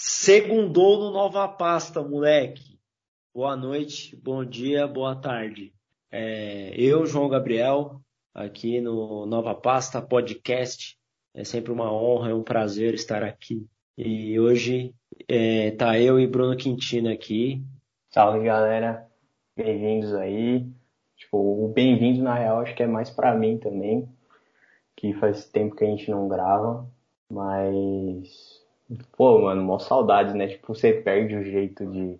Segundou no Nova Pasta, moleque. Boa noite, bom dia, boa tarde. É, eu, João Gabriel, aqui no Nova Pasta Podcast. É sempre uma honra, é um prazer estar aqui. E hoje é, tá eu e Bruno Quintino aqui. Salve galera, bem-vindos aí. Tipo, o bem-vindo na real acho que é mais para mim também, que faz tempo que a gente não grava, mas Pô, mano, mó saudades, né? Tipo, você perde o jeito de,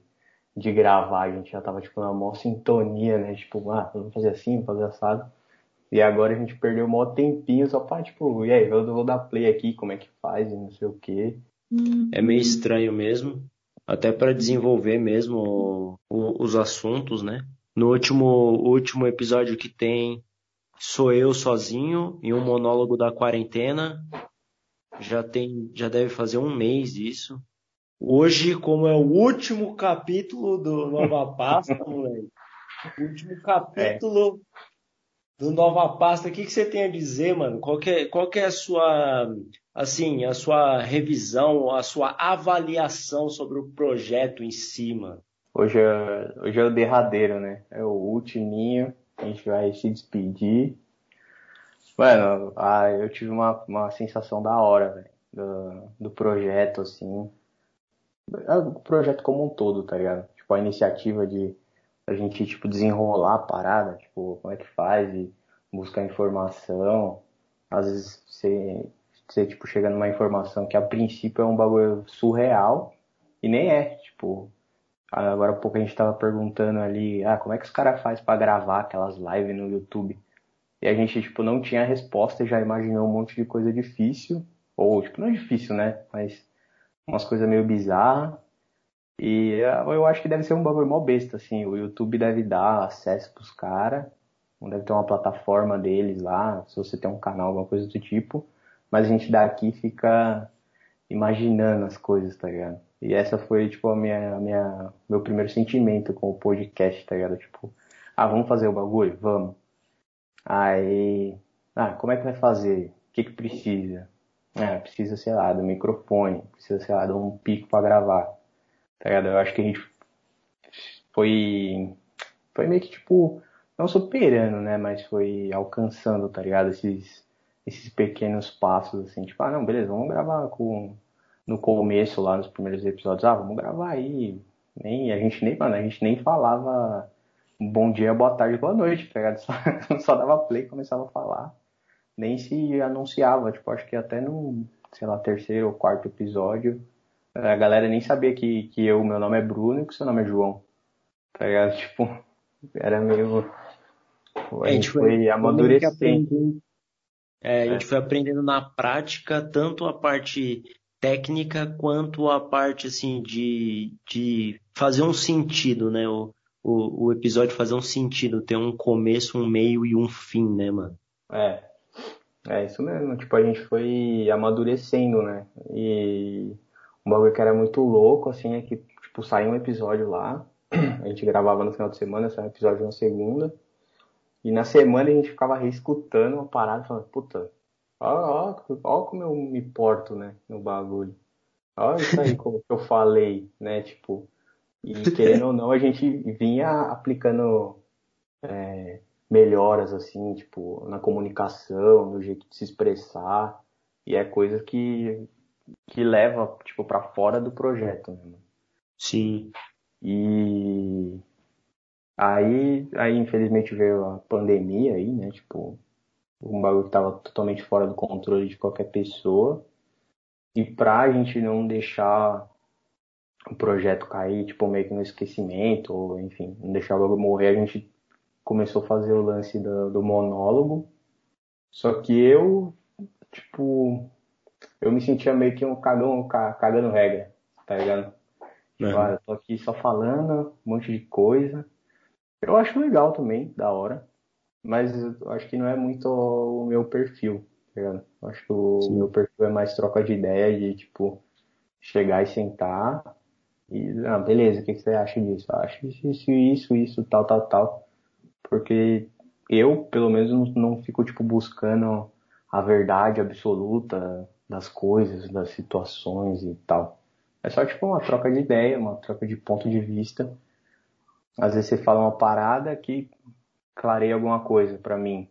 de gravar. A gente já tava, tipo, na maior sintonia, né? Tipo, ah, vamos fazer assim, vamos fazer assado. E agora a gente perdeu um maior tempinho só pra, tipo, e aí, eu vou dar play aqui, como é que faz e não sei o quê. É meio estranho mesmo. Até para desenvolver mesmo o, os assuntos, né? No último, último episódio que tem, sou eu sozinho em um monólogo da quarentena já tem, já deve fazer um mês isso. Hoje, como é o último capítulo do Nova Pasta, moleque, último capítulo é. do Nova Pasta, o que, que você tem a dizer, mano? Qual que, é, qual que é a sua, assim, a sua revisão, a sua avaliação sobre o projeto em cima? Si, hoje é, hoje é o derradeiro, né? É o ultiminho, a gente vai se despedir Mano, ah, eu tive uma, uma sensação da hora, velho, do, do projeto, assim. Ah, o projeto como um todo, tá ligado? Tipo, a iniciativa de a gente, tipo, desenrolar a parada, tipo, como é que faz e buscar informação. Às vezes você, você, tipo, chega numa informação que a princípio é um bagulho surreal e nem é, tipo... Agora há pouco a gente tava perguntando ali, ah, como é que os caras fazem para gravar aquelas lives no YouTube? E a gente, tipo, não tinha resposta, já imaginou um monte de coisa difícil. Ou, tipo, não é difícil, né? Mas umas coisas meio bizarras. E eu acho que deve ser um bagulho mó besta, assim. O YouTube deve dar acesso pros caras. Deve ter uma plataforma deles lá, se você tem um canal, alguma coisa do tipo. Mas a gente daqui fica imaginando as coisas, tá ligado? E essa foi, tipo, a minha, a minha, meu primeiro sentimento com o podcast, tá ligado? Tipo, ah, vamos fazer o bagulho? Vamos. Aí, ah, como é que vai fazer? O que que precisa? Ah, precisa, sei lá, do microfone, precisa, sei lá, de um pico para gravar. Tá ligado? Eu acho que a gente foi foi meio que tipo não superando, né, mas foi alcançando, tá ligado? Esses esses pequenos passos assim, tipo, ah, não, beleza, vamos gravar com no começo lá nos primeiros episódios, ah, vamos gravar aí. Nem a gente nem, mano, a gente nem falava bom dia, boa tarde, boa noite, tá ligado? Só, só dava play e começava a falar. Nem se anunciava, tipo, acho que até no, sei lá, terceiro ou quarto episódio, a galera nem sabia que, que eu, meu nome é Bruno e que seu nome é João. Tá ligado? Tipo, era meio. A, gente foi, amadurecendo. É, a gente é. foi aprendendo na prática tanto a parte técnica quanto a parte assim de, de fazer um sentido, né? O, o, o episódio fazer um sentido, ter um começo, um meio e um fim, né, mano? É. É isso mesmo. Tipo, a gente foi amadurecendo, né? E um bagulho que era muito louco, assim, é que, tipo, saiu um episódio lá, a gente gravava no final de semana, saiu um episódio na segunda, e na semana a gente ficava reescutando uma parada falando, puta, ó, ó, ó como eu me porto, né, no bagulho. Olha isso aí como que eu falei, né, tipo, e querendo ou não, a gente vinha aplicando é, melhoras, assim, tipo, na comunicação, no jeito de se expressar. E é coisa que, que leva, tipo, para fora do projeto, né? Sim. E aí, aí, infelizmente, veio a pandemia aí, né? Tipo, um bagulho que tava totalmente fora do controle de qualquer pessoa. E pra gente não deixar o projeto cair, tipo, meio que no esquecimento, ou enfim, não deixar logo morrer, a gente começou a fazer o lance do, do monólogo. Só que eu, tipo, eu me sentia meio que um cagão, cagando regra, tá ligado? Tipo, ah, eu tô aqui só falando um monte de coisa. Eu acho legal também, da hora. Mas eu acho que não é muito o meu perfil, tá ligado? Eu acho que o Sim. meu perfil é mais troca de ideia, de tipo, chegar e sentar e, ah, beleza, o que, que você acha disso? Eu acho isso, isso, isso, tal, tal, tal. Porque eu, pelo menos, não, não fico, tipo, buscando a verdade absoluta das coisas, das situações e tal. É só tipo uma troca de ideia, uma troca de ponto de vista. Às vezes você fala uma parada que clareia alguma coisa para mim,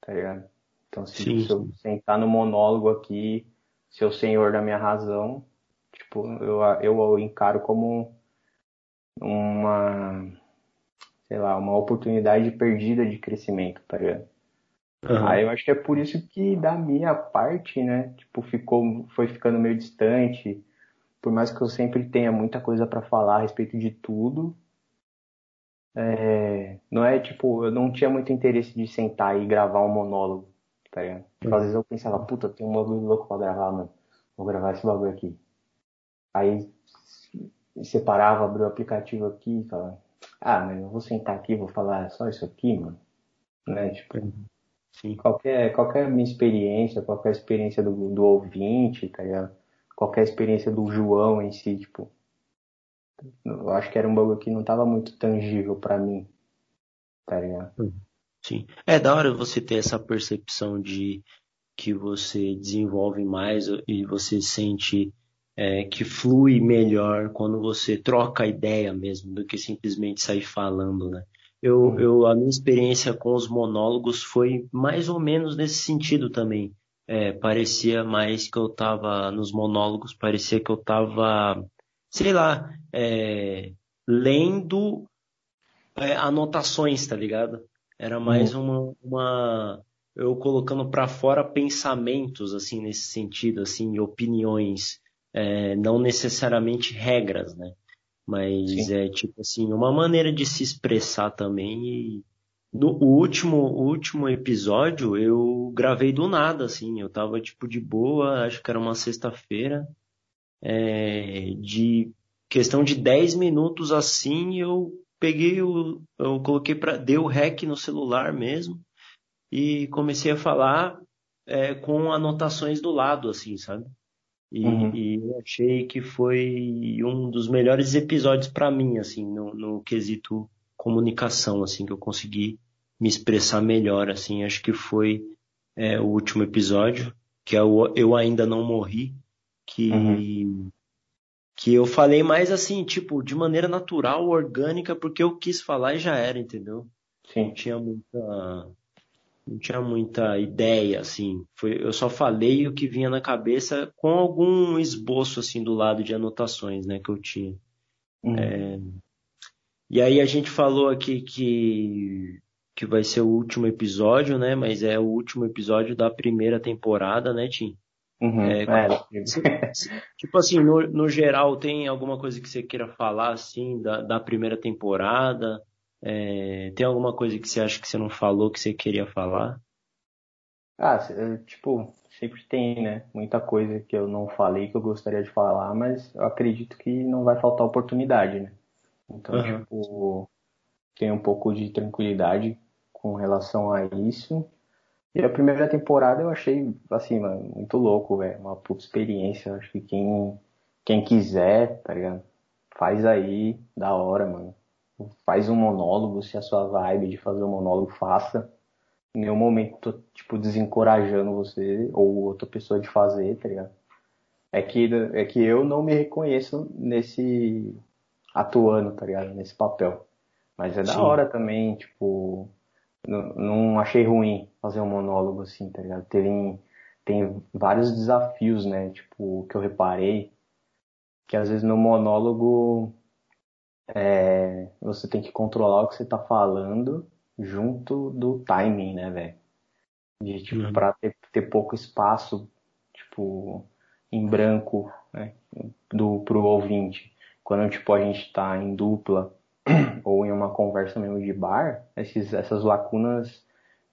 tá ligado? Então se, se eu sentar no monólogo aqui, ser o senhor da minha razão, tipo, eu, eu encaro como uma, sei lá, uma oportunidade perdida de crescimento, tá ligado? Uhum. Aí eu acho que é por isso que da minha parte, né, tipo, ficou, foi ficando meio distante. Por mais que eu sempre tenha muita coisa para falar a respeito de tudo, é, não é tipo, eu não tinha muito interesse de sentar e gravar um monólogo, tá ligado? Tipo, às vezes eu pensava, puta, tem um bagulho louco pra gravar, mano. Vou gravar esse bagulho aqui. Aí separava, abriu o aplicativo aqui e falava, ah, mas eu vou sentar aqui, vou falar só isso aqui, mano. Né? Tipo, Sim. Qualquer, qualquer minha experiência, qualquer experiência do, do ouvinte, tá ligado? Qualquer experiência do João em si, tipo. Eu acho que era um bagulho que não tava muito tangível para mim, tá ligado? Hum, sim. É da hora você ter essa percepção de que você desenvolve mais e você sente é, que flui melhor quando você troca ideia mesmo do que simplesmente sair falando, né? Eu, uhum. eu, a minha experiência com os monólogos foi mais ou menos nesse sentido também. É, parecia mais que eu tava nos monólogos, parecia que eu tava, sei lá, é, lendo é, anotações, tá ligado? Era mais uhum. uma, uma, eu colocando para fora pensamentos assim nesse sentido, assim, opiniões, é, não necessariamente regras, né? Mas Sim. é tipo assim, uma maneira de se expressar também. E no último, último episódio eu gravei do nada, assim. Eu tava tipo de boa, acho que era uma sexta-feira. É, de questão de 10 minutos assim, eu peguei o. Eu coloquei para. Dei o rec no celular mesmo. E comecei a falar é, com anotações do lado, assim, sabe? E, uhum. e, eu achei que foi um dos melhores episódios para mim, assim, no, no, quesito comunicação, assim, que eu consegui me expressar melhor, assim. Acho que foi é, o último episódio, que é o Eu Ainda Não Morri, que, uhum. que eu falei mais assim, tipo, de maneira natural, orgânica, porque eu quis falar e já era, entendeu? Sim. Não tinha muita não tinha muita ideia, assim. Foi, eu só falei o que vinha na cabeça com algum esboço, assim, do lado de anotações, né, que eu tinha. Uhum. É, e aí a gente falou aqui que, que vai ser o último episódio, né, mas é o último episódio da primeira temporada, né, Tim? Uhum, é, é. tipo assim, no, no geral, tem alguma coisa que você queira falar, assim, da, da primeira temporada? É, tem alguma coisa que você acha que você não falou que você queria falar? Ah, tipo, sempre tem, né? Muita coisa que eu não falei que eu gostaria de falar, mas eu acredito que não vai faltar oportunidade, né? Então, uhum. tipo, tem um pouco de tranquilidade com relação a isso. E a primeira temporada eu achei, assim, mano, muito louco, velho. Uma puta experiência. Acho que quem, quem quiser, tá ligado? Faz aí, da hora, mano faz um monólogo, se a sua vibe de fazer um monólogo, faça. Em nenhum momento tô, tipo, desencorajando você ou outra pessoa de fazer, tá ligado? É que, é que eu não me reconheço nesse atuando, tá ligado? Nesse papel. Mas é Sim. da hora também, tipo, não, não achei ruim fazer um monólogo assim, tá ligado? Tem, tem vários desafios, né? Tipo, que eu reparei, que às vezes no monólogo é, você tem que controlar o que você tá falando junto do timing, né, velho? De, tipo, uhum. pra ter, ter pouco espaço, tipo, em branco, né, do, pro ouvinte. Quando, tipo, a gente tá em dupla ou em uma conversa mesmo de bar, esses, essas lacunas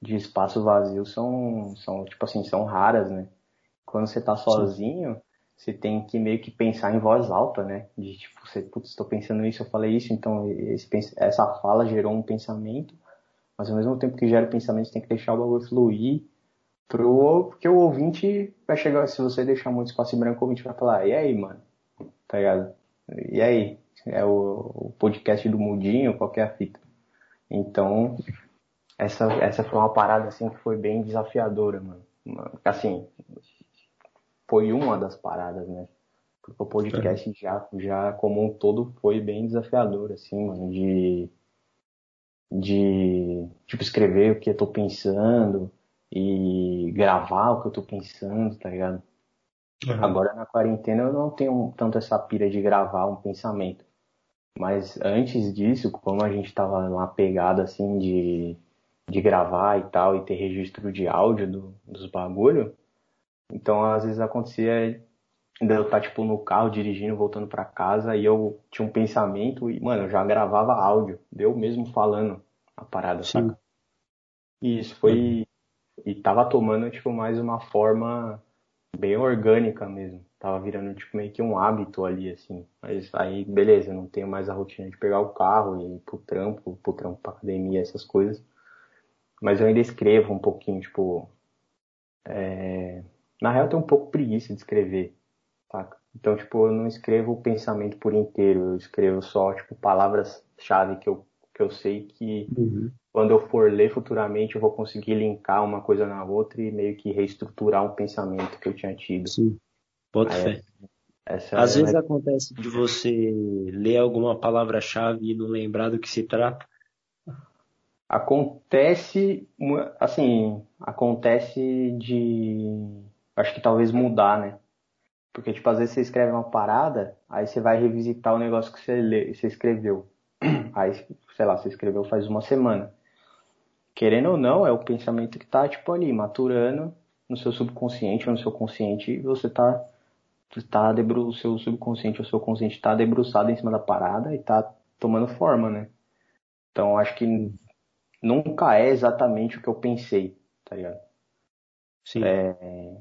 de espaço vazio são, são, tipo assim, são raras, né? Quando você tá sozinho, você tem que meio que pensar em voz alta, né? De tipo, você, putz, estou pensando isso, eu falei isso, então esse, essa fala gerou um pensamento, mas ao mesmo tempo que gera o pensamento, você tem que deixar o bagulho fluir, pro, porque o ouvinte vai chegar, se você deixar muito espaço em branco, o ouvinte vai falar, e aí, mano? Tá ligado? E aí? É o, o podcast do Mudinho, qualquer é fita. Então, essa, essa foi uma parada assim que foi bem desafiadora, mano. Assim, foi uma das paradas, né? Porque o podcast já, já, como um todo, foi bem desafiador, assim, mano, de. De, tipo, escrever o que eu tô pensando e gravar o que eu tô pensando, tá ligado? Agora na quarentena eu não tenho tanto essa pira de gravar um pensamento. Mas antes disso, como a gente tava numa pegada assim de, de gravar e tal, e ter registro de áudio do, dos bagulho, então às vezes acontecia de eu estar tipo no carro dirigindo, voltando para casa, e eu tinha um pensamento e, mano, eu já gravava áudio, deu mesmo falando a parada, Sim. saca? E isso foi. E tava tomando, tipo, mais uma forma bem orgânica mesmo. Tava virando, tipo, meio que um hábito ali, assim. Mas aí, beleza, não tenho mais a rotina de pegar o carro e ir pro trampo, pro trampo pra academia, essas coisas. Mas eu ainda escrevo um pouquinho, tipo. É... Na real, eu tenho um pouco preguiça de escrever, saca? Então, tipo, eu não escrevo o pensamento por inteiro, eu escrevo só, tipo, palavras-chave que eu, que eu sei que uhum. quando eu for ler futuramente eu vou conseguir linkar uma coisa na outra e meio que reestruturar um pensamento que eu tinha tido. Sim. Bota fé. Às é vezes acontece de você ler alguma palavra-chave e não lembrar do que se trata. Acontece, assim, acontece de, acho que talvez mudar, né? Porque, tipo, às vezes você escreve uma parada, aí você vai revisitar o negócio que você, lê, você escreveu. Aí, sei lá, você escreveu faz uma semana. Querendo ou não, é o pensamento que tá, tipo, ali, maturando no seu subconsciente ou no seu consciente, e você tá, tá debru, o seu subconsciente ou o seu consciente tá debruçado em cima da parada e tá tomando forma, né? Então, acho que nunca é exatamente o que eu pensei, tá ligado? Sim. É,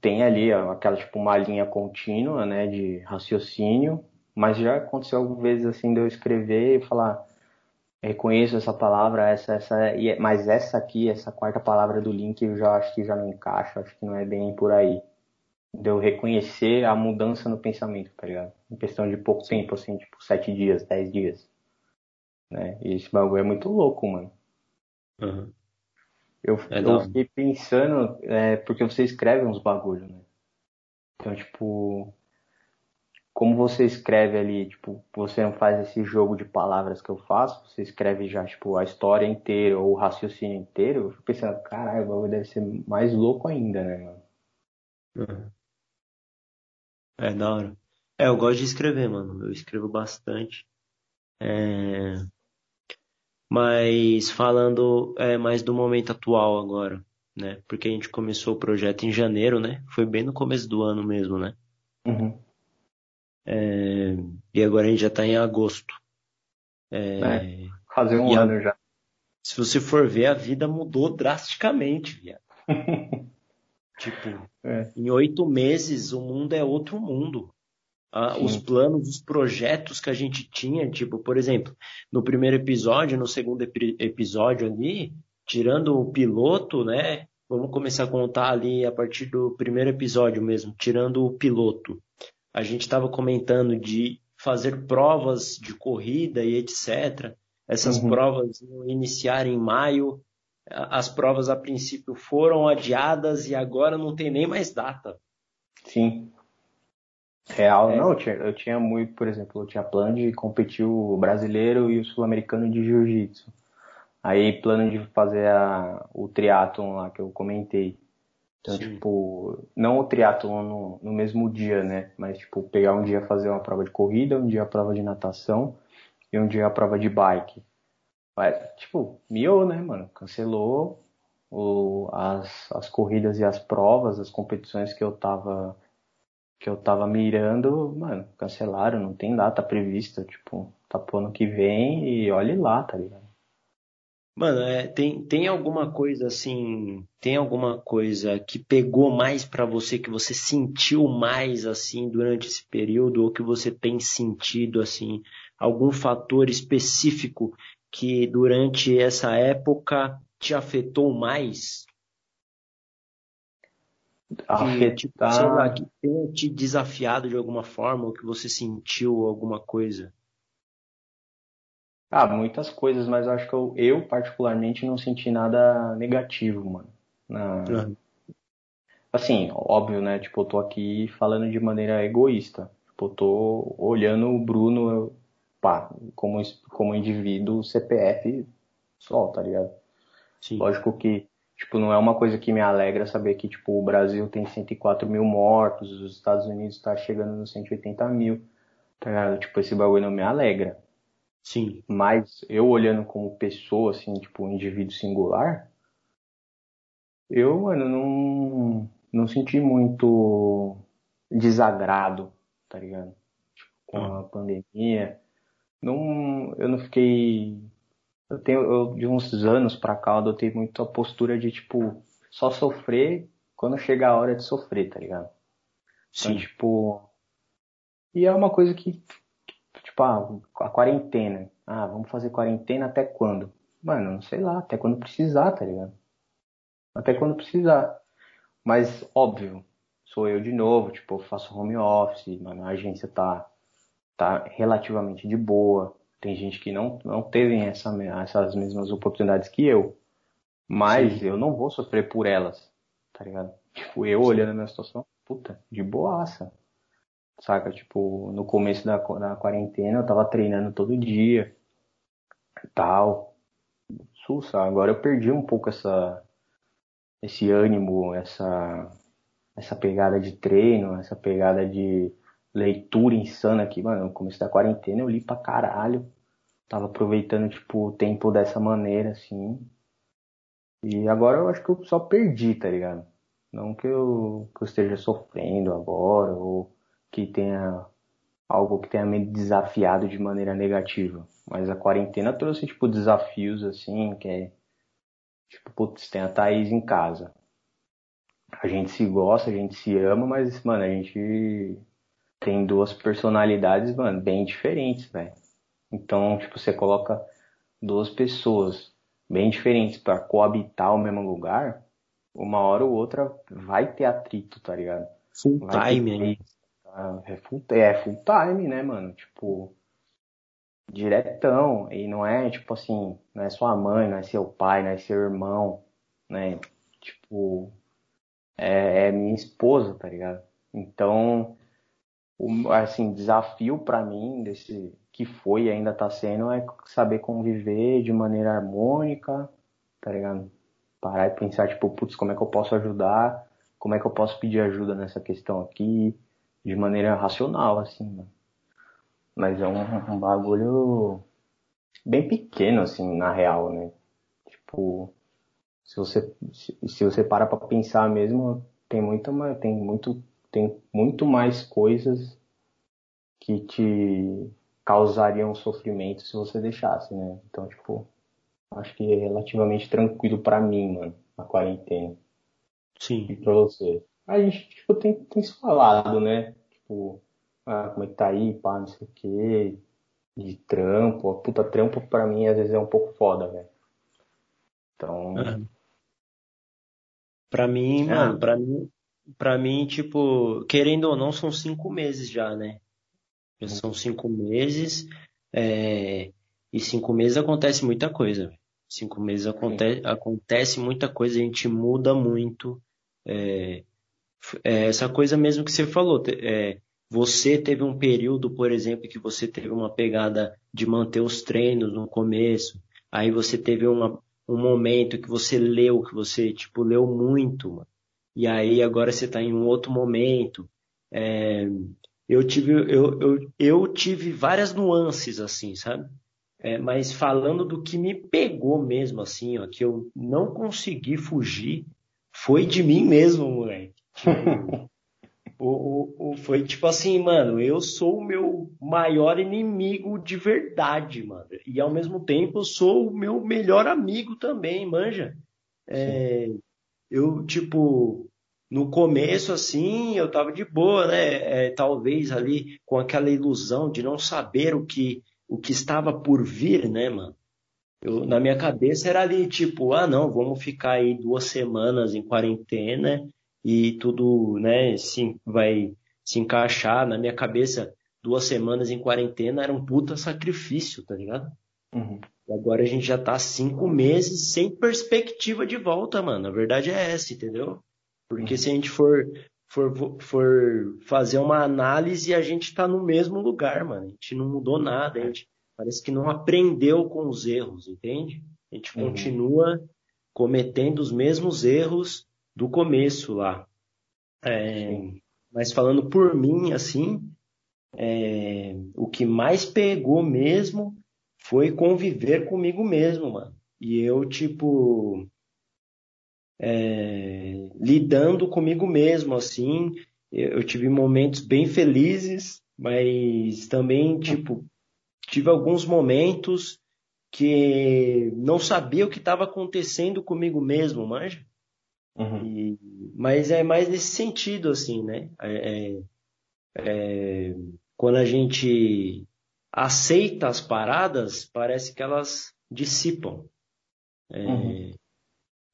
tem ali aquela tipo uma linha contínua, né, de raciocínio, mas já aconteceu algumas vezes assim de eu escrever e falar reconheço essa palavra, essa, essa, é, mas essa aqui, essa quarta palavra do link eu já acho que já não encaixa, acho que não é bem por aí. De eu reconhecer a mudança no pensamento, tá ligado? Em questão de pouco tempo, assim, tipo, sete dias, dez dias. Né? E esse bagulho é muito louco, mano. Uhum. Eu, é eu fiquei pensando, é, porque você escreve uns bagulho, né? Então, tipo, como você escreve ali, tipo, você não faz esse jogo de palavras que eu faço, você escreve já, tipo, a história inteira ou o raciocínio inteiro, eu fico pensando, caralho, o bagulho deve ser mais louco ainda, né, mano? Uhum. É, da hora. É, eu gosto de escrever, mano. Eu escrevo bastante. É... Mas falando é, mais do momento atual agora, né? Porque a gente começou o projeto em janeiro, né? Foi bem no começo do ano mesmo, né? Uhum. É, e agora a gente já está em agosto. É, é, fazer um ano a, já. Se você for ver, a vida mudou drasticamente, viado. tipo, é. em oito meses o mundo é outro mundo ah, os planos, os projetos que a gente tinha, tipo, por exemplo, no primeiro episódio, no segundo ep episódio ali, tirando o piloto, né? Vamos começar a contar ali a partir do primeiro episódio mesmo, tirando o piloto. A gente estava comentando de fazer provas de corrida e etc. Essas uhum. provas iam iniciar em maio. As provas a princípio foram adiadas e agora não tem nem mais data. Sim. Real, é. não, eu tinha, eu tinha muito, por exemplo, eu tinha plano de competir o brasileiro e o sul-americano de jiu-jitsu. Aí plano de fazer a, o triatlon lá que eu comentei. Então, Sim. tipo, não o triatlon no, no mesmo dia, né? Mas, tipo, pegar um dia fazer uma prova de corrida, um dia a prova de natação e um dia a prova de bike. Mas, tipo, miou, né, mano? Cancelou o, as, as corridas e as provas, as competições que eu tava que eu tava mirando, mano, cancelaram, não tem data prevista, tipo, tá pro ano que vem e olhe lá, tá ligado? Mano, é, tem, tem alguma coisa assim, tem alguma coisa que pegou mais para você, que você sentiu mais assim durante esse período, ou que você tem sentido assim, algum fator específico que durante essa época te afetou mais? Afetar. Sei lá, que tenha te desafiado de alguma forma, ou que você sentiu alguma coisa? Ah, muitas coisas, mas eu acho que eu, eu particularmente não senti nada negativo, mano. Na... Uhum. Assim, óbvio, né? Tipo, eu tô aqui falando de maneira egoísta. Tipo, eu tô olhando o Bruno, pá, como, como indivíduo CPF só, tá ligado? Sim. Lógico que, tipo, não é uma coisa que me alegra saber que, tipo, o Brasil tem 104 mil mortos, os Estados Unidos tá chegando nos 180 mil, tá ligado? Tipo, esse bagulho não me alegra. Sim. Mas eu olhando como pessoa, assim, tipo, um indivíduo singular, eu, mano, não, não senti muito desagrado, tá ligado? Tipo, com a hum. pandemia. Não, eu não fiquei. Eu tenho, eu, de uns anos pra cá, eu adotei muito a postura de, tipo, só sofrer quando chega a hora de sofrer, tá ligado? Então, Sim. Então, tipo. E é uma coisa que, tipo, ah, a quarentena. Ah, vamos fazer quarentena até quando? Mano, não sei lá, até quando precisar, tá ligado? Até quando precisar. Mas, óbvio, sou eu de novo, tipo, eu faço home office, mano, a agência tá, tá relativamente de boa. Tem gente que não, não teve essa, essas mesmas oportunidades que eu. Mas Sim. eu não vou sofrer por elas, tá ligado? Tipo, eu Sim. olhando a minha situação, puta, de boaça. Saca? Tipo, no começo da, da quarentena eu tava treinando todo dia. Tal. Sussa, agora eu perdi um pouco essa, esse ânimo, essa, essa pegada de treino, essa pegada de leitura insana aqui, mano, no começo da quarentena eu li pra caralho. Tava aproveitando, tipo, o tempo dessa maneira, assim. E agora eu acho que eu só perdi, tá ligado? Não que eu, que eu esteja sofrendo agora, ou que tenha algo que tenha me desafiado de maneira negativa. Mas a quarentena trouxe, tipo, desafios, assim, que é Tipo, putz, tem a Thaís em casa. A gente se gosta, a gente se ama, mas, mano, a gente tem duas personalidades, mano, bem diferentes, velho. Então, tipo, você coloca duas pessoas bem diferentes para coabitar o mesmo lugar, uma hora ou outra vai ter atrito, tá ligado? Full vai time, ter... Tá? é, full, é full time, né, mano? Tipo, diretão. E não é tipo assim, não é sua mãe, não é seu pai, não é seu irmão, né? Tipo, é, é minha esposa, tá ligado? Então, o, assim, desafio para mim desse que foi e ainda tá sendo é saber conviver de maneira harmônica, tá ligado? Parar e pensar, tipo, putz, como é que eu posso ajudar? Como é que eu posso pedir ajuda nessa questão aqui? De maneira racional, assim, mano. Mas é um, um bagulho bem pequeno, assim, na real, né? Tipo, se você, se, se você para pra pensar mesmo, tem muita, tem muito, tem muito mais coisas que te causariam sofrimento se você deixasse, né? Então, tipo, acho que é relativamente tranquilo para mim, mano, a quarentena. Sim. E pra você. A gente, tipo, tem, tem se falado, né? Tipo, ah, como é que tá aí, pá, não sei o quê, de trampo. A puta trampo pra mim às vezes é um pouco foda, velho. Então. Uhum. Pra mim, ah. mano, pra mim, pra mim, tipo, querendo ou não, são cinco meses já, né? Já são cinco meses. É... E cinco meses acontece muita coisa. Cinco meses aconte... acontece muita coisa, a gente muda muito. É... É essa coisa mesmo que você falou. É... Você teve um período, por exemplo, que você teve uma pegada de manter os treinos no começo, aí você teve uma, um momento que você leu, que você, tipo, leu muito, mano. E aí agora você está em um outro momento. É, eu, tive, eu, eu, eu tive várias nuances, assim, sabe? É, mas falando do que me pegou mesmo, assim, ó, que eu não consegui fugir, foi de mim mesmo, moleque. Tipo, O, o, o, foi tipo assim, mano, eu sou o meu maior inimigo de verdade, mano. E ao mesmo tempo eu sou o meu melhor amigo também, manja. É, eu, tipo, no começo, assim, eu tava de boa, né? É, talvez ali com aquela ilusão de não saber o que, o que estava por vir, né, mano? Eu, na minha cabeça era ali, tipo, ah, não, vamos ficar aí duas semanas em quarentena e tudo, né, sim, vai se encaixar na minha cabeça. Duas semanas em quarentena era um puta sacrifício, tá ligado? Uhum. E agora a gente já tá cinco meses sem perspectiva de volta, mano. A verdade é essa, entendeu? Porque uhum. se a gente for, for, for fazer uma análise, a gente está no mesmo lugar, mano. A gente não mudou nada, a gente parece que não aprendeu com os erros, entende? A gente uhum. continua cometendo os mesmos erros do começo lá. É, mas falando por mim, assim, é, o que mais pegou mesmo foi conviver comigo mesmo, mano. E eu, tipo, é, lidando comigo mesmo, assim. Eu tive momentos bem felizes, mas também, tipo, tive alguns momentos que não sabia o que estava acontecendo comigo mesmo, manja? Uhum. E, mas é mais nesse sentido, assim, né? É, é, é, quando a gente aceita as paradas, parece que elas dissipam. É, uhum.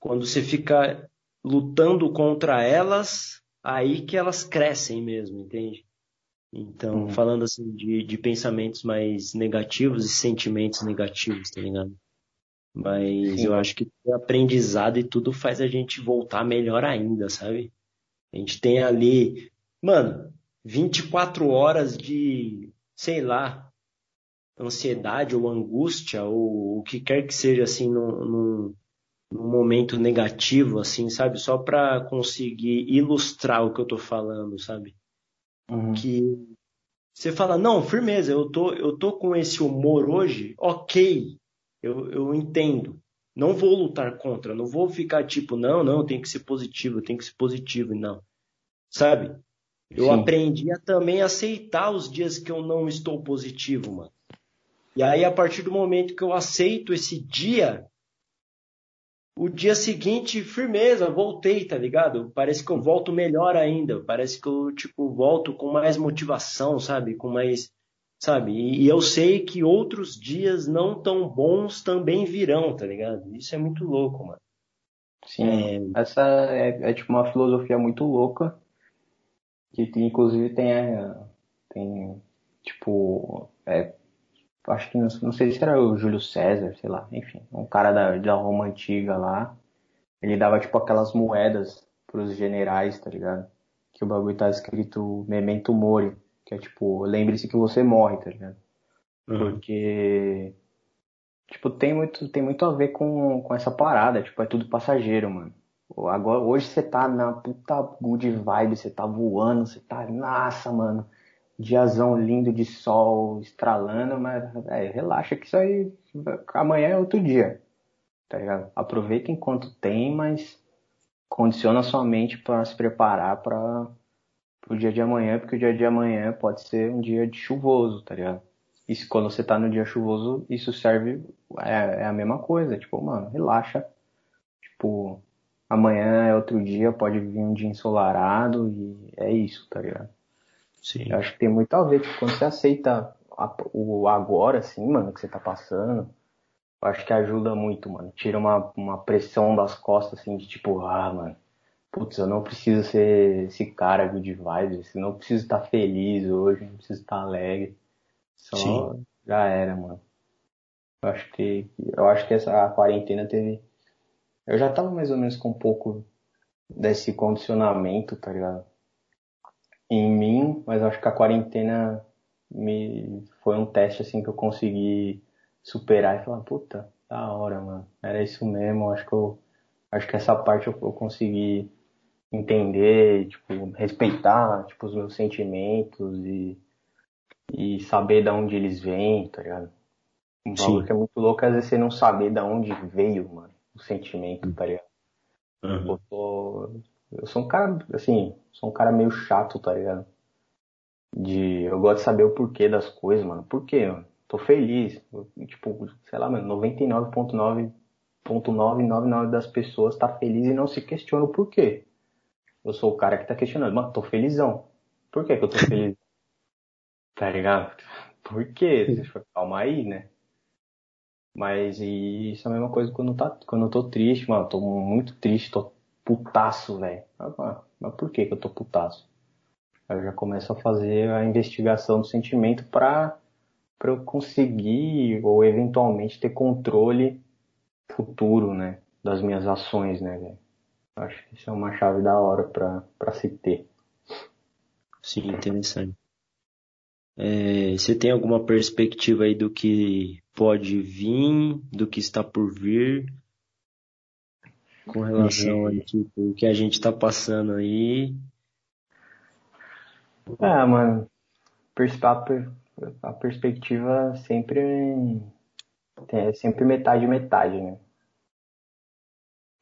Quando você fica lutando contra elas, aí que elas crescem mesmo, entende? Então, uhum. falando assim de, de pensamentos mais negativos e sentimentos negativos, tá ligado? Mas Sim. eu acho que o aprendizado e tudo faz a gente voltar melhor ainda, sabe? A gente tem ali, mano, 24 horas de, sei lá, ansiedade ou angústia ou o que quer que seja assim num, num, momento negativo, assim, sabe? Só para conseguir ilustrar o que eu tô falando, sabe? Uhum. Que você fala, não, firmeza, eu tô, eu tô com esse humor hoje, ok, eu, eu entendo. Não vou lutar contra, não vou ficar tipo, não, não, tem que ser positivo, tem que ser positivo, não. Sabe? Eu Sim. aprendi a também aceitar os dias que eu não estou positivo, mano. E aí, a partir do momento que eu aceito esse dia, o dia seguinte, firmeza, voltei, tá ligado? Parece que eu volto melhor ainda. Parece que eu, tipo, volto com mais motivação, sabe? Com mais sabe? E, e, eu sei que outros dias não tão bons também virão, tá ligado? Isso é muito louco, mano. Sim, é... essa é, é, tipo uma filosofia muito louca, que inclusive tem, é, tem tipo, é, acho que não, não, sei se era o Júlio César, sei lá, enfim, um cara da, da Roma antiga lá, ele dava tipo aquelas moedas pros generais, tá ligado? Que o bagulho tá escrito Memento Mori, que é tipo, lembre-se que você morre, tá ligado? Uhum. Porque, tipo, tem muito, tem muito a ver com, com essa parada, tipo, é tudo passageiro, mano. Agora, hoje você tá na puta good vibe, você tá voando, você tá, nossa, mano, diazão lindo de sol, estralando, mas, é, relaxa que isso aí, amanhã é outro dia, tá ligado? Aproveita enquanto tem, mas condiciona sua mente para se preparar para pro dia de amanhã, porque o dia de amanhã pode ser um dia de chuvoso, tá ligado? E se, quando você tá no dia chuvoso, isso serve, é, é a mesma coisa, tipo, mano, relaxa. Tipo, amanhã é outro dia, pode vir um dia ensolarado e é isso, tá ligado? Sim. Eu acho que tem muito a ver, tipo, quando você aceita a, o agora, assim, mano, que você tá passando, eu acho que ajuda muito, mano. Tira uma, uma pressão das costas, assim, de tipo, ah, mano, putz, eu não preciso ser esse cara good vibes, eu não preciso estar feliz hoje, não preciso estar alegre. Só Sim. já era, mano. Eu acho que eu acho que essa quarentena teve eu já tava mais ou menos com um pouco desse condicionamento, tá ligado? Em mim, mas acho que a quarentena me foi um teste assim que eu consegui superar e falar, puta, da hora, mano. Era isso mesmo, acho que eu acho que essa parte eu, eu consegui entender, tipo, respeitar, tipo, os meus sentimentos e, e saber de onde eles vêm, tá ligado? Um valor que é muito louco, às vezes você não saber de onde veio, mano, o sentimento, tá ligado? Uhum. Eu, tô, eu sou um cara, assim, sou um cara meio chato, tá ligado? De, eu gosto de saber o porquê das coisas, mano. Por quê, mano? Tô feliz. Eu, tipo, sei lá, mano, 99.9.999 das pessoas tá feliz e não se questiona o porquê. Eu sou o cara que tá questionando, mano, tô felizão. Por que que eu tô feliz? tá ligado? Por quê? Calma aí, né? Mas e isso é a mesma coisa quando, tá, quando eu tô triste, mano. Tô muito triste, tô putaço, velho. Mas por que que eu tô putaço? Aí eu já começo a fazer a investigação do sentimento pra, pra eu conseguir ou eventualmente ter controle futuro, né? Das minhas ações, né? Acho que isso é uma chave da hora para se ter. sim, interessante. É, você tem alguma perspectiva aí do que pode vir, do que está por vir, com relação a tipo, o que a gente está passando aí? Ah, mano, a perspectiva sempre é sempre metade metade, né?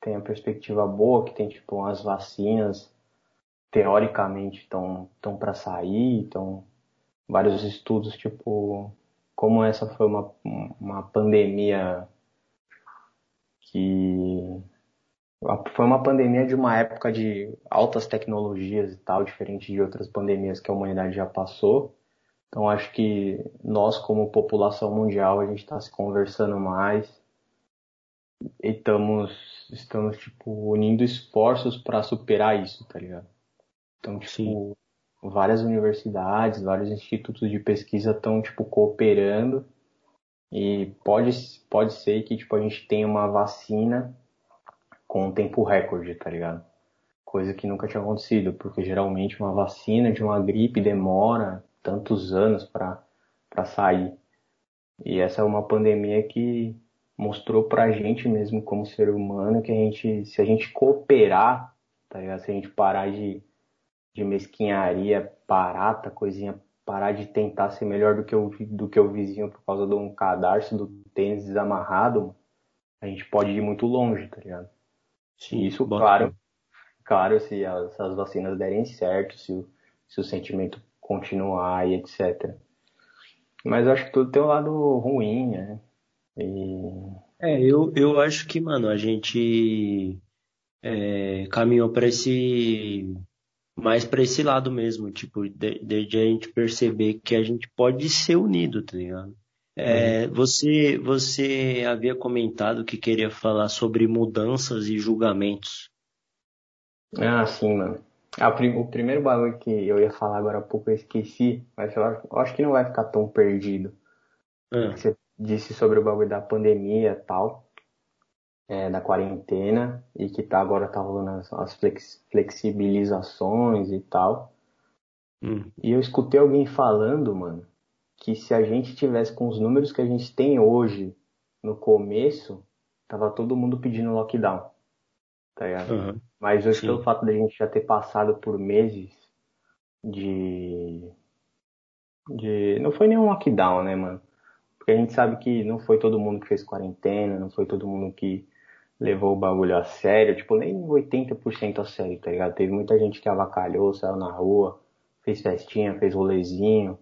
Tem a perspectiva boa que tem tipo as vacinas teoricamente estão estão para sair, então vários estudos tipo como essa foi uma uma pandemia que foi uma pandemia de uma época de altas tecnologias e tal, diferente de outras pandemias que a humanidade já passou. Então acho que nós como população mundial a gente está se conversando mais e estamos estamos tipo unindo esforços para superar isso, tá ligado? Então tipo Sim. várias universidades, vários institutos de pesquisa estão tipo cooperando e pode pode ser que tipo a gente tenha uma vacina com um tempo recorde, tá ligado? Coisa que nunca tinha acontecido, porque geralmente uma vacina de uma gripe demora tantos anos para sair. E essa é uma pandemia que mostrou pra gente mesmo como ser humano que a gente, se a gente cooperar, tá ligado? Se a gente parar de, de mesquinharia barata, coisinha, parar de tentar ser melhor do que o, do que o vizinho por causa de um cadarço do tênis desamarrado, a gente pode ir muito longe, tá ligado? Sim, Isso, bom. claro, claro, se as, as vacinas derem certo, se o, se o sentimento continuar e etc. Mas eu acho que tudo tem um lado ruim, né? E... É, eu, eu acho que, mano, a gente é, caminhou para esse mais para esse lado mesmo, tipo, de, de, a gente perceber que a gente pode ser unido, tá ligado? É, uhum. você, você havia comentado que queria falar sobre mudanças e julgamentos. Ah, sim, mano. Ah, o primeiro bagulho que eu ia falar agora há pouco eu esqueci, mas eu acho que não vai ficar tão perdido. Ah. Você disse sobre o bagulho da pandemia e tal, é, da quarentena, e que tá, agora tá rolando as, as flex, flexibilizações e tal. Hum. E eu escutei alguém falando, mano, que se a gente tivesse com os números que a gente tem hoje no começo, tava todo mundo pedindo lockdown. Tá ligado? Uhum. Mas hoje, Sim. pelo fato da gente já ter passado por meses de. de. Não foi nenhum lockdown, né, mano? Porque a gente sabe que não foi todo mundo que fez quarentena, não foi todo mundo que levou o bagulho a sério, tipo, nem 80% a sério, tá ligado? Teve muita gente que avacalhou, saiu na rua, fez festinha, fez rolezinho,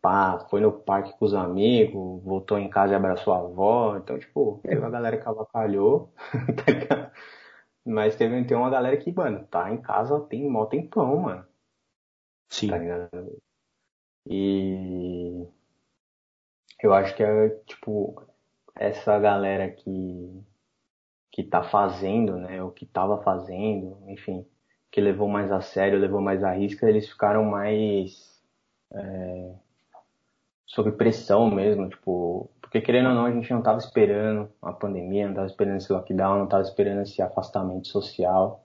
pá, foi no parque com os amigos, voltou em casa e abraçou a avó. Então, tipo, teve uma galera que avacalhou, tá Mas teve, tem uma galera que, mano, tá em casa tem mó tempão, mano. Sim. Tá ligado? E eu acho que é, tipo, essa galera que, que tá fazendo, né, o que tava fazendo, enfim, que levou mais a sério, levou mais a risca, eles ficaram mais é, sob pressão mesmo, tipo, porque querendo ou não, a gente não estava esperando a pandemia, não estava esperando esse lockdown, não estava esperando esse afastamento social.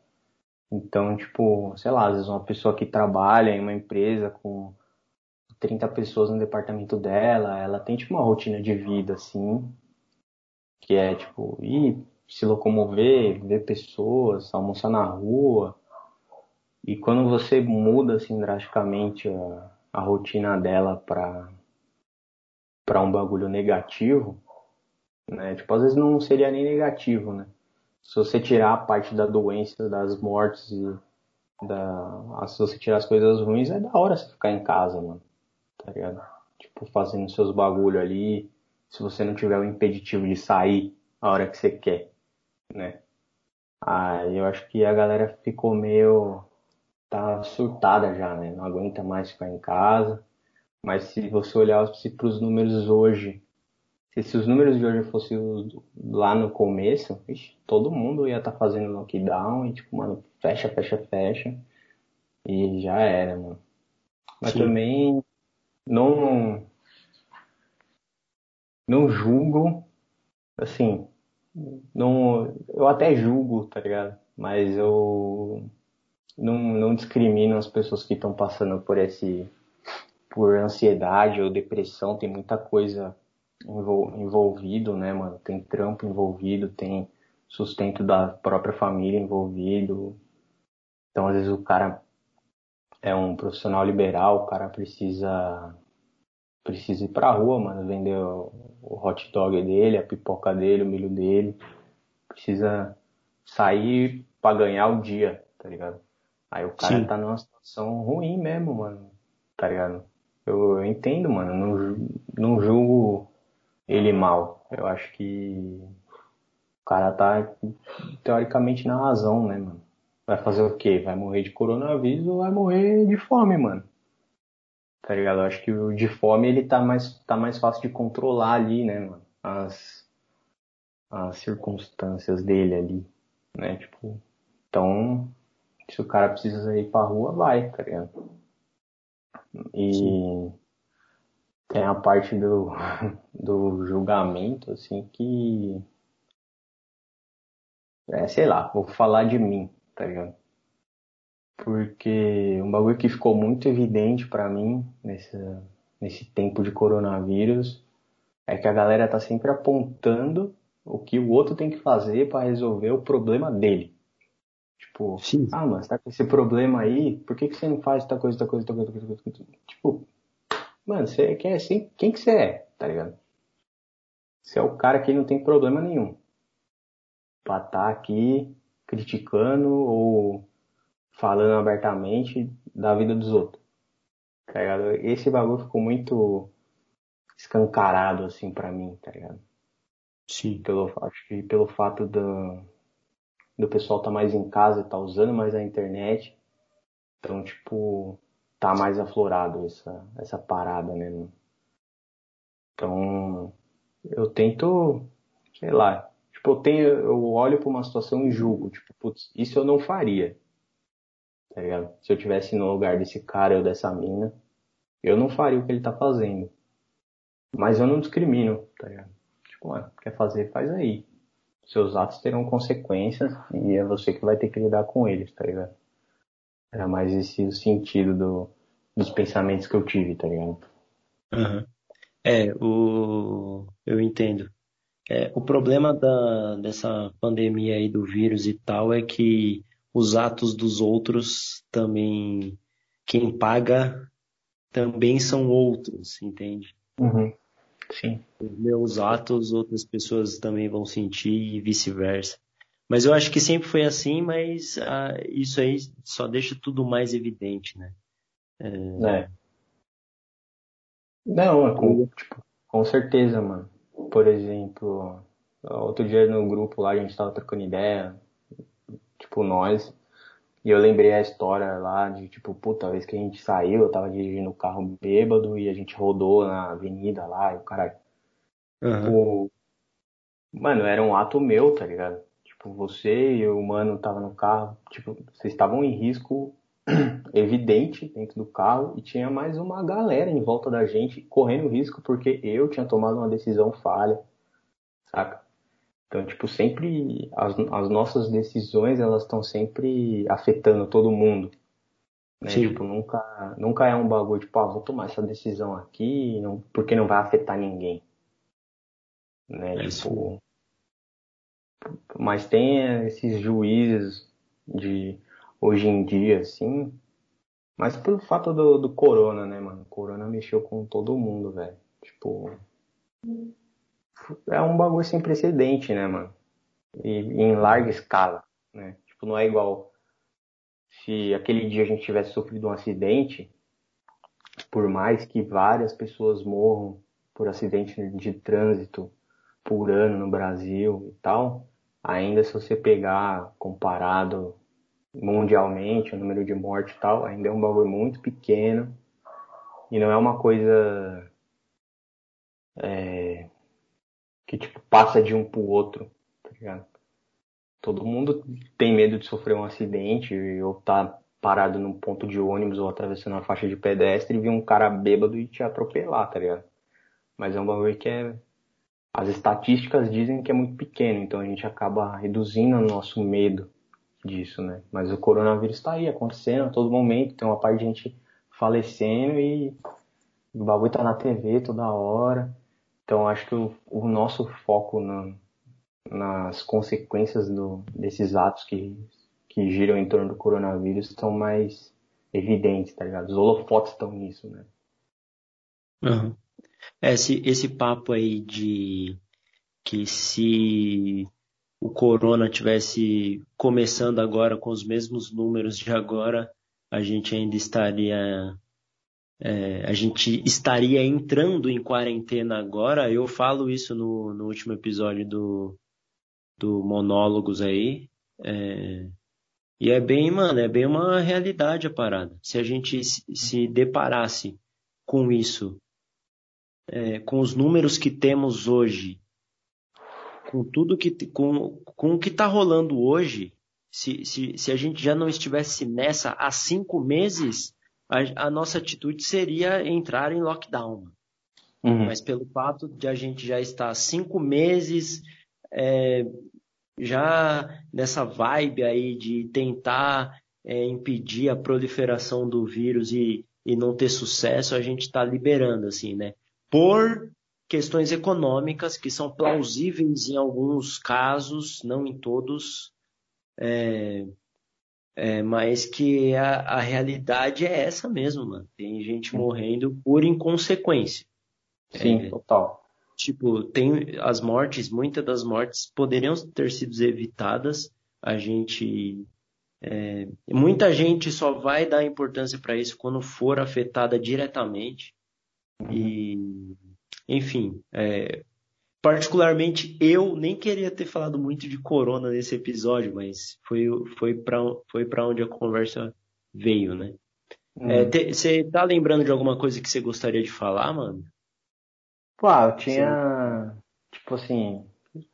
Então, tipo, sei lá, às vezes uma pessoa que trabalha em uma empresa com 30 pessoas no departamento dela, ela tem tipo uma rotina de vida assim, que é tipo ir se locomover, ver pessoas, almoçar na rua. E quando você muda assim drasticamente a, a rotina dela para para um bagulho negativo, né? Tipo, às vezes não seria nem negativo, né? Se você tirar a parte da doença, das mortes e da. Se você tirar as coisas ruins, é da hora você ficar em casa, mano. Tá ligado? Tipo, fazendo seus bagulho ali. Se você não tiver o impeditivo de sair a hora que você quer, né? Aí eu acho que a galera ficou meio. tá surtada já, né? Não aguenta mais ficar em casa. Mas se você olhar para os números hoje, se, se, os números de hoje fossem lá no começo, ixi, todo mundo ia estar tá fazendo lockdown e tipo, mano, fecha, fecha, fecha. E já era, mano. Mas Sim. também não não julgo, assim, não, eu até julgo, tá ligado? Mas eu não, não discriminam as pessoas que estão passando por esse por ansiedade ou depressão, tem muita coisa envolvido, né, mano? Tem trampo envolvido, tem sustento da própria família envolvido. Então, às vezes o cara é um profissional liberal, o cara precisa precisa ir pra rua, mano, vender o, o hot dog dele, a pipoca dele, o milho dele. Precisa sair para ganhar o dia, tá ligado? Aí o cara Sim. tá numa situação ruim mesmo, mano, tá ligado? Eu, entendo, mano, não, não julgo ele mal. Eu acho que o cara tá teoricamente na razão, né, mano? Vai fazer o quê? Vai morrer de coronavírus ou vai morrer de fome, mano? Tá ligado? Eu acho que o de fome ele tá mais, tá mais fácil de controlar ali, né, mano? As, as circunstâncias dele ali, né? Tipo, então, se o cara precisa ir pra rua, vai, tá ligado? E tem a parte do, do julgamento, assim, que. É, sei lá, vou falar de mim, tá ligado? Porque um bagulho que ficou muito evidente para mim nesse, nesse tempo de coronavírus é que a galera tá sempre apontando o que o outro tem que fazer para resolver o problema dele. Tipo, Sim. ah, mas tá com esse problema aí, por que, que você não faz tal coisa, tal coisa, tal coisa, tal coisa, Tipo, mano, você quer assim, quem que você é, tá ligado? Você é o cara que não tem problema nenhum. Pra estar tá aqui criticando ou falando abertamente da vida dos outros. Tá ligado? Esse bagulho ficou muito escancarado assim para mim, tá ligado? Sim. Pelo, acho que pelo fato do, do pessoal tá mais em casa, tá usando mais a internet. Então, tipo, tá mais aflorado essa, essa parada, né? Então, eu tento, sei lá, tipo, eu tenho, eu olho para uma situação e julgo, tipo, putz, isso eu não faria. Tá ligado? Se eu tivesse no lugar desse cara ou dessa mina, eu não faria o que ele tá fazendo. Mas eu não discrimino, tá ligado? Tipo, mano, quer fazer, faz aí seus atos terão consequências e é você que vai ter que lidar com eles, tá ligado? Era mais esse o sentido do, dos pensamentos que eu tive, tá ligado? Uhum. É, o... eu entendo. É, o problema da, dessa pandemia aí do vírus e tal é que os atos dos outros também, quem paga também são outros, entende? Uhum. Sim. Os meus atos, outras pessoas também vão sentir e vice-versa. Mas eu acho que sempre foi assim, mas ah, isso aí só deixa tudo mais evidente, né? É. é. Não, é com, tipo, com certeza, mano. Por exemplo, outro dia no grupo lá a gente tava trocando ideia, tipo, nós, e eu lembrei a história lá de, tipo, puta, a vez que a gente saiu, eu tava dirigindo o carro bêbado e a gente rodou na avenida lá e o cara. Uhum. Tipo, mano, era um ato meu, tá ligado? Tipo, você e o mano tava no carro, tipo, vocês estavam em risco evidente dentro do carro e tinha mais uma galera em volta da gente correndo risco porque eu tinha tomado uma decisão falha, saca? Então, tipo, sempre as, as nossas decisões, elas estão sempre afetando todo mundo. Né? Tipo, nunca, nunca é um bagulho, tipo, ah, vou tomar essa decisão aqui, não, porque não vai afetar ninguém. Né? É tipo, mas tem esses juízes de hoje em dia, assim, mas pelo fato do, do corona, né, mano? O corona mexeu com todo mundo, velho. Tipo, é um bagulho sem precedente, né, mano? E, em larga escala, né? Tipo, não é igual se aquele dia a gente tivesse sofrido um acidente, por mais que várias pessoas morram por acidente de trânsito por ano no Brasil e tal, ainda se você pegar comparado mundialmente o número de mortes e tal, ainda é um bagulho muito pequeno e não é uma coisa é, que tipo passa de um pro outro, tá ligado? Todo mundo tem medo de sofrer um acidente ou tá parado num ponto de ônibus ou atravessando a faixa de pedestre e vir um cara bêbado e te atropelar, tá ligado? Mas é um bagulho que é as estatísticas dizem que é muito pequeno, então a gente acaba reduzindo o nosso medo disso, né? Mas o coronavírus está aí acontecendo a todo momento, tem uma parte de gente falecendo e o bagulho tá na TV toda hora. Então acho que o, o nosso foco na, nas consequências do, desses atos que, que giram em torno do coronavírus estão mais evidentes, tá ligado? Os holofotes estão nisso, né? Uhum. Esse, esse papo aí de que se o corona tivesse começando agora com os mesmos números de agora, a gente ainda estaria é, a gente estaria entrando em quarentena agora. Eu falo isso no, no último episódio do, do Monólogos aí. É, e é bem, mano, é bem uma realidade a parada. Se a gente se, se deparasse com isso, é, com os números que temos hoje, com tudo que com, com o que está rolando hoje, se, se, se a gente já não estivesse nessa há cinco meses, a, a nossa atitude seria entrar em lockdown. Uhum. Mas pelo fato de a gente já estar cinco meses é, já nessa vibe aí de tentar é, impedir a proliferação do vírus e, e não ter sucesso, a gente está liberando, assim, né? Por questões econômicas que são plausíveis em alguns casos, não em todos, é, é, mas que a, a, realidade é essa mesmo, mano. Tem gente morrendo por inconsequência. Sim, é, total. Tipo, tem as mortes, muitas das mortes poderiam ter sido evitadas. A gente. É, muita gente só vai dar importância para isso quando for afetada diretamente. Uhum. E, enfim, é, particularmente eu nem queria ter falado muito de corona nesse episódio, mas foi, foi para foi pra onde a conversa veio, né? Você uhum. tá lembrando de alguma coisa que você gostaria de falar, mano? Pô, eu tinha. Sim. Tipo assim,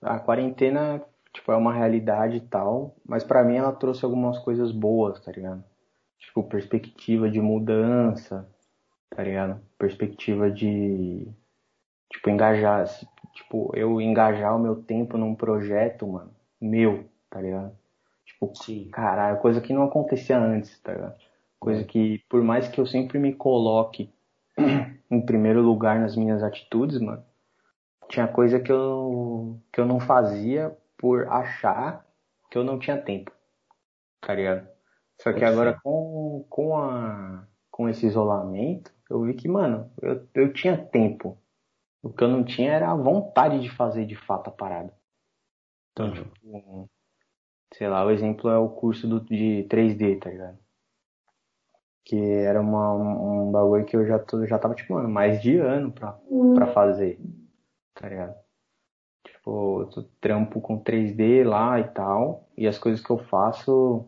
a quarentena tipo, é uma realidade e tal, mas para mim ela trouxe algumas coisas boas, tá ligado? Tipo, perspectiva de mudança, tá ligado? Perspectiva de. Tipo, engajar. Tipo, eu engajar o meu tempo num projeto, mano, meu, tá ligado? Tipo, Sim. caralho, coisa que não acontecia antes, tá ligado? Coisa é. que, por mais que eu sempre me coloque em primeiro lugar nas minhas atitudes, mano, tinha coisa que eu, que eu não fazia por achar que eu não tinha tempo. Tá ligado? Só que agora com, com, a, com esse isolamento, eu vi que, mano, eu, eu tinha tempo. O que eu não tinha era a vontade de fazer de fato a parada. Então, uhum. tipo, sei lá, o exemplo é o curso do, de 3D, tá ligado? que era uma, um, um bagulho que eu já, tô, já tava, tipo, mano, mais de ano pra, pra fazer, tá ligado? Tipo, eu trampo com 3D lá e tal, e as coisas que eu faço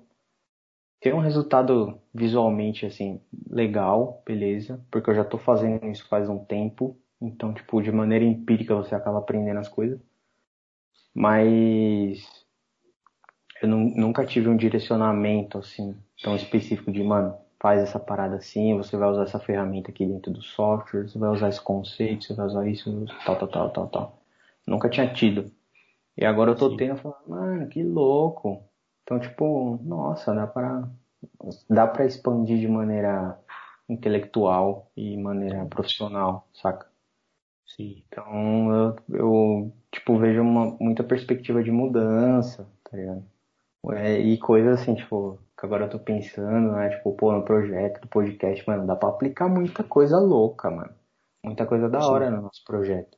tem um resultado visualmente, assim, legal, beleza, porque eu já tô fazendo isso faz um tempo, então, tipo, de maneira empírica você acaba aprendendo as coisas, mas eu nunca tive um direcionamento, assim, tão específico de, mano, faz essa parada assim, você vai usar essa ferramenta aqui dentro do software, você vai usar esse conceito, você vai usar isso, tal, tal, tal, tal, tal. Nunca tinha tido. E agora eu tô Sim. tendo, falando, mano, que louco. Então, tipo, nossa, dá pra, dá pra expandir de maneira intelectual e maneira profissional, saca? Sim. Então, eu, eu tipo, vejo uma, muita perspectiva de mudança, tá ligado? É, e coisas assim, tipo, que agora eu tô pensando, né? Tipo, pô, no projeto, do podcast, mano, dá pra aplicar muita coisa louca, mano. Muita coisa da hora Sim. no nosso projeto.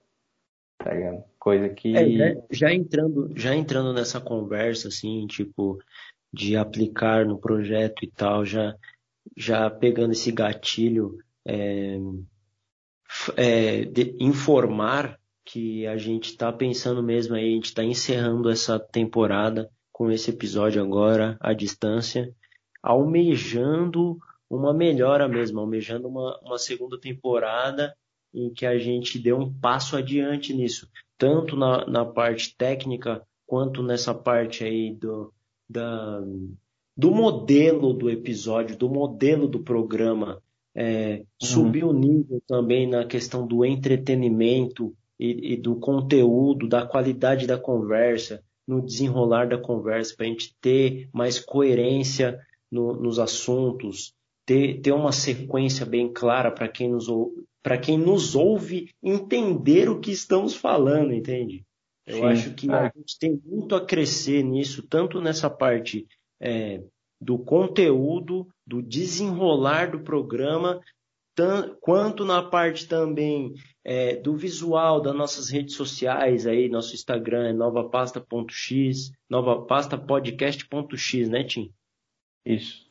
Tá ligado? Coisa que. É, já, já, entrando, já entrando nessa conversa, assim, tipo, de aplicar no projeto e tal, já, já pegando esse gatilho, é, é, de informar que a gente está pensando mesmo aí, a gente está encerrando essa temporada com esse episódio agora à distância, almejando uma melhora mesmo, almejando uma, uma segunda temporada em que a gente dê um passo adiante nisso, tanto na, na parte técnica quanto nessa parte aí do, da, do modelo do episódio, do modelo do programa, é, uhum. subir o nível também na questão do entretenimento e, e, do conteúdo, da qualidade da conversa, no desenrolar da conversa, para a gente ter mais coerência no, nos assuntos, ter, ter uma sequência bem clara para quem, nos, quem nos ouve entender o que estamos falando, entende? Eu Sim. acho que a gente tem muito a crescer nisso, tanto nessa parte é, do conteúdo, do desenrolar do programa, quanto na parte também é, do visual das nossas redes sociais, aí nosso Instagram é novapasta.x, novapastapodcast.x, né, Tim? Isso.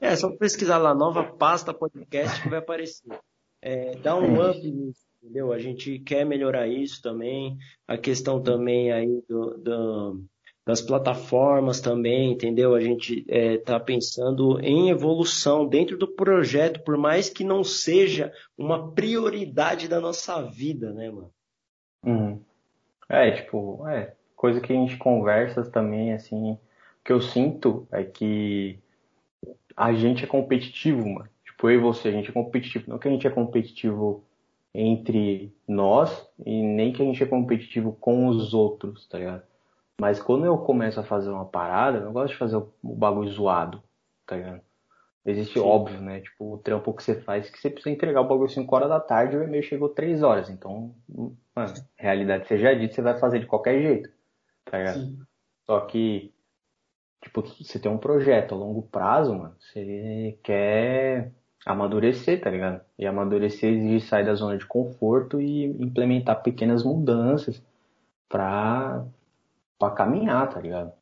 É, só pesquisar lá, Nova Pasta Podcast, que vai aparecer. É, dá um up nisso, entendeu? A gente quer melhorar isso também. A questão também aí do, do das plataformas também, entendeu? A gente está é, tá pensando em evolução dentro do projeto, por mais que não seja uma prioridade da nossa vida, né, mano? Uhum. É, tipo, é, coisa que a gente conversa também, assim, o que eu sinto é que a gente é competitivo, mano. Tipo, eu e você, a gente é competitivo. Não que a gente é competitivo entre nós e nem que a gente é competitivo com os outros, tá ligado? Mas quando eu começo a fazer uma parada, eu não gosto de fazer o bagulho zoado, tá ligado? Existe Sim. óbvio, né? Tipo, o trampo que você faz que você precisa entregar o bagulho 5 horas da tarde e o e-mail chegou 3 horas. Então, mano, realidade seja dita, você vai fazer de qualquer jeito, tá ligado? Sim. Só que, tipo, você tem um projeto a longo prazo, mano, você quer amadurecer, tá ligado? E amadurecer exige sair da zona de conforto e implementar pequenas mudanças pra pra caminhar, tá ligado?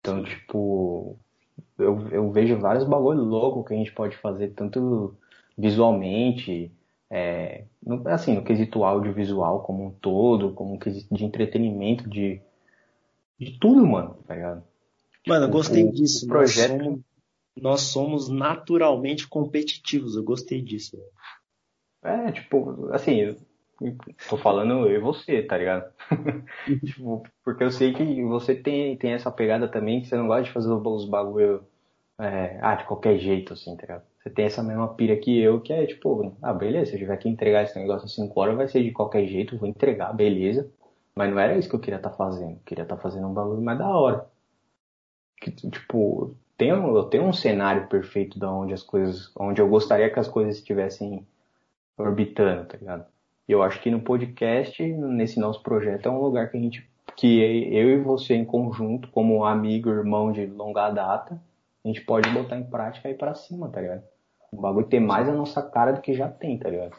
Então, tipo, eu, eu vejo vários bagulho louco que a gente pode fazer, tanto visualmente, é, no, assim, no quesito audiovisual como um todo, como um quesito de entretenimento, de, de tudo, mano, tá ligado? Mano, eu tipo, gostei o, disso. O projeto... Nós somos, nós somos naturalmente competitivos, eu gostei disso. É, tipo, assim, Tô falando eu e você, tá ligado? tipo, porque eu sei que você tem, tem essa pegada também, que você não gosta de fazer os bagulho é, ah, de qualquer jeito, assim, tá ligado? Você tem essa mesma pira que eu, que é tipo, ah, beleza, se eu tiver que entregar esse negócio às 5 horas, vai ser de qualquer jeito, vou entregar, beleza. Mas não era isso que eu queria estar tá fazendo. Eu queria estar tá fazendo um bagulho mais da hora. Que, tipo, tem, eu tenho um cenário perfeito da onde as coisas, onde eu gostaria que as coisas estivessem orbitando, tá ligado? E eu acho que no podcast, nesse nosso projeto, é um lugar que a gente, que eu e você em conjunto, como amigo, irmão de longa data, a gente pode botar em prática ir pra cima, tá ligado? O bagulho ter mais a nossa cara do que já tem, tá ligado?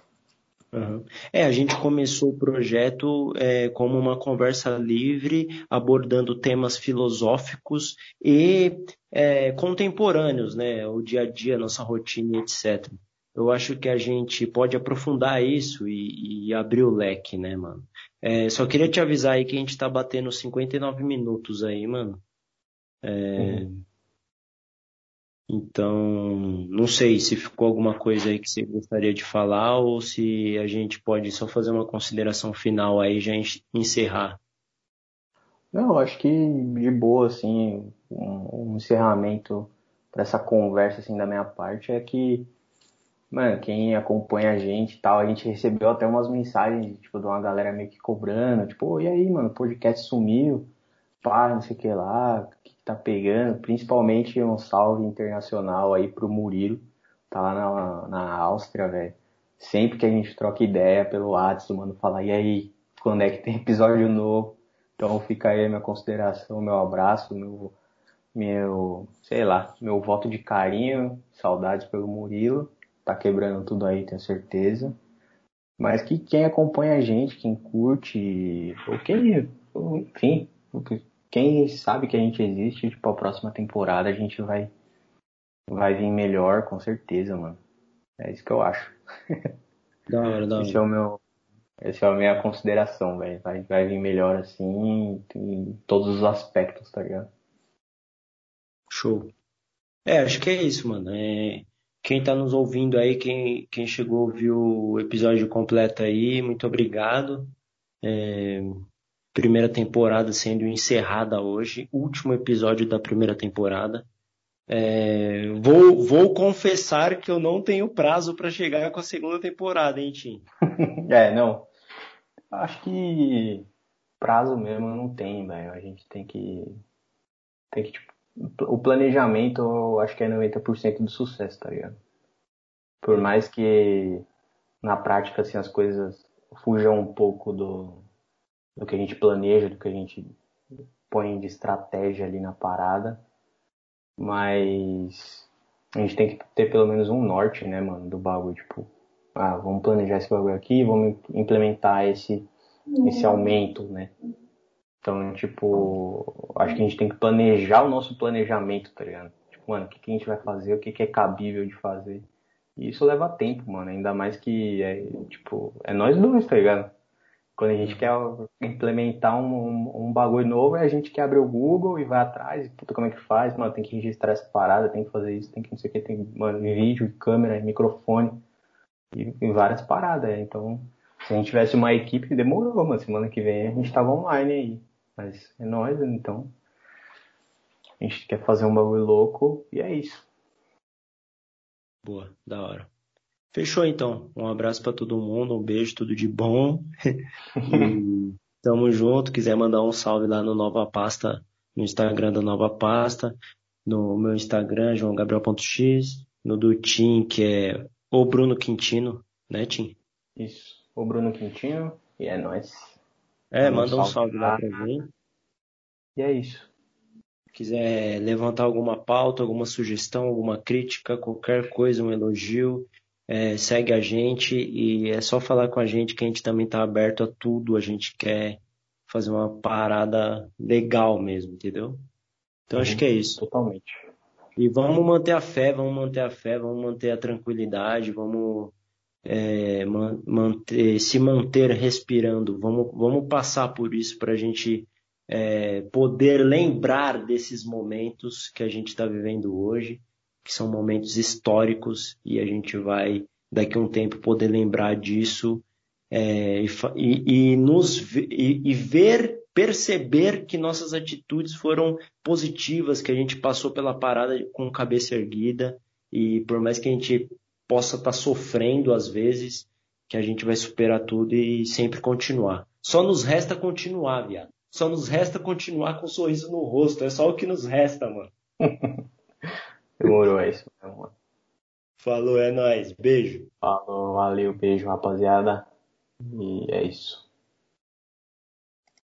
Uhum. É, a gente começou o projeto é, como uma conversa livre, abordando temas filosóficos e é, contemporâneos, né? O dia a dia, nossa rotina, etc eu acho que a gente pode aprofundar isso e, e abrir o leque, né, mano? É, só queria te avisar aí que a gente tá batendo 59 minutos aí, mano. É, uhum. Então, não sei se ficou alguma coisa aí que você gostaria de falar ou se a gente pode só fazer uma consideração final aí já encerrar. Não, acho que de boa, assim, um, um encerramento para essa conversa assim da minha parte é que Mano, quem acompanha a gente e tal, a gente recebeu até umas mensagens, tipo, de uma galera meio que cobrando, tipo, e aí, mano, o podcast sumiu, pá, não sei o que lá, o que, que tá pegando, principalmente um salve internacional aí pro Murilo, tá lá na, na Áustria, velho. Sempre que a gente troca ideia pelo WhatsApp, mano, fala, e aí, quando é que tem episódio novo? Então fica aí a minha consideração, meu abraço, meu, meu, sei lá, meu voto de carinho, saudades pelo Murilo tá quebrando tudo aí, tenho certeza. Mas que quem acompanha a gente, quem curte, ou quem, enfim, quem sabe que a gente existe, tipo, a próxima temporada a gente vai vai vir melhor, com certeza, mano. É isso que eu acho. Da hora, da hora. Esse é o meu, essa é a minha consideração, velho. Vai, vai vir melhor assim em todos os aspectos, tá ligado? Show. É, acho que é isso, mano. É, quem está nos ouvindo aí, quem, quem chegou ouvir o episódio completo aí, muito obrigado. É, primeira temporada sendo encerrada hoje, último episódio da primeira temporada. É, vou, vou confessar que eu não tenho prazo para chegar com a segunda temporada, hein, Tim? é, não. Acho que prazo mesmo não tem, velho. A gente tem que. Tem que, tipo, o planejamento eu acho que é 90% do sucesso, tá ligado? Por mais que na prática assim as coisas fujam um pouco do, do que a gente planeja, do que a gente põe de estratégia ali na parada, mas a gente tem que ter pelo menos um norte, né, mano, do bagulho, tipo, ah, vamos planejar esse bagulho aqui, vamos implementar esse esse aumento, né? Então, tipo, acho que a gente tem que planejar o nosso planejamento, tá ligado? Tipo, mano, o que, que a gente vai fazer, o que, que é cabível de fazer. E isso leva tempo, mano. Ainda mais que é, tipo, é nós dois, tá ligado? Quando a gente quer implementar um, um, um, bagulho novo, a gente quer abrir o Google e vai atrás, puta, como é que faz? Mano, tem que registrar essa parada, tem que fazer isso, tem que não sei o que, tem mano, vídeo, câmera, microfone e, e várias paradas. Então, se a gente tivesse uma equipe, demorou, mano. Semana que vem a gente tava online aí. Mas é nóis, então. A gente quer fazer um bagulho louco e é isso. Boa, da hora. Fechou então. Um abraço para todo mundo, um beijo, tudo de bom. e tamo junto. Quiser mandar um salve lá no Nova Pasta, no Instagram da Nova Pasta, no meu Instagram, joãogabriel.x, no do Tim, que é o Bruno Quintino, né, Tim? Isso, o Bruno Quintino, e é nóis. É, manda um salve lá pra mim. E é isso. Quiser levantar alguma pauta, alguma sugestão, alguma crítica, qualquer coisa, um elogio, é, segue a gente e é só falar com a gente que a gente também está aberto a tudo. A gente quer fazer uma parada legal mesmo, entendeu? Então acho que é isso. Totalmente. E vamos manter a fé, vamos manter a fé, vamos manter a tranquilidade, vamos é, manter, se manter respirando. Vamos, vamos passar por isso para a gente é, poder lembrar desses momentos que a gente está vivendo hoje, que são momentos históricos, e a gente vai, daqui a um tempo, poder lembrar disso é, e, e, nos, e, e ver, perceber que nossas atitudes foram positivas, que a gente passou pela parada com cabeça erguida, e por mais que a gente possa estar tá sofrendo às vezes, que a gente vai superar tudo e sempre continuar. Só nos resta continuar, viado. Só nos resta continuar com um sorriso no rosto. É só o que nos resta, mano. Demorou, é isso mano. Falou, é nóis. Beijo. Falou, valeu, beijo, rapaziada. E é isso.